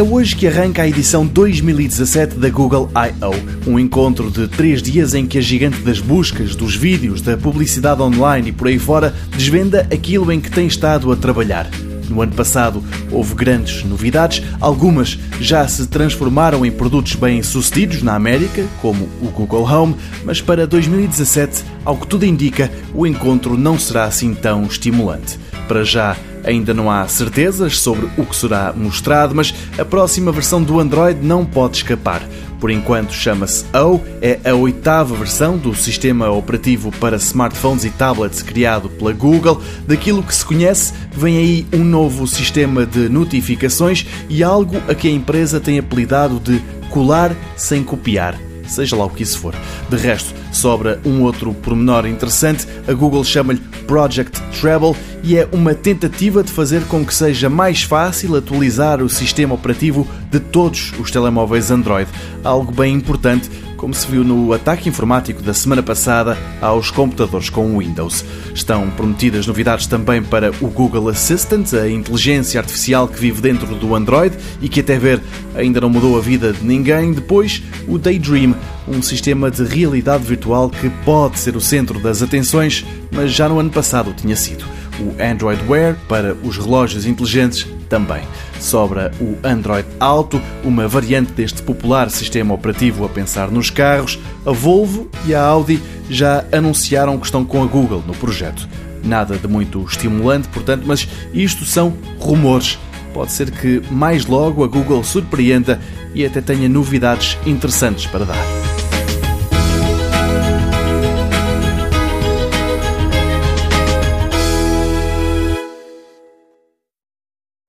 É hoje que arranca a edição 2017 da Google I.O., um encontro de três dias em que a gigante das buscas, dos vídeos, da publicidade online e por aí fora desvenda aquilo em que tem estado a trabalhar. No ano passado houve grandes novidades, algumas já se transformaram em produtos bem-sucedidos na América, como o Google Home, mas para 2017, ao que tudo indica, o encontro não será assim tão estimulante. Para já, Ainda não há certezas sobre o que será mostrado, mas a próxima versão do Android não pode escapar. Por enquanto chama-se O, é a oitava versão do sistema operativo para smartphones e tablets criado pela Google. Daquilo que se conhece, vem aí um novo sistema de notificações e algo a que a empresa tem apelidado de colar sem copiar seja lá o que isso for. De resto, sobra um outro pormenor interessante, a Google chama-lhe Project Treble e é uma tentativa de fazer com que seja mais fácil atualizar o sistema operativo de todos os telemóveis Android, algo bem importante como se viu no ataque informático da semana passada aos computadores com Windows. Estão prometidas novidades também para o Google Assistant, a inteligência artificial que vive dentro do Android e que até ver ainda não mudou a vida de ninguém. Depois, o Daydream, um sistema de realidade virtual que pode ser o centro das atenções, mas já no ano passado tinha sido o Android Wear para os relógios inteligentes também. Sobra o Android Auto, uma variante deste popular sistema operativo a pensar nos carros. A Volvo e a Audi já anunciaram que estão com a Google no projeto. Nada de muito estimulante, portanto, mas isto são rumores. Pode ser que mais logo a Google surpreenda e até tenha novidades interessantes para dar.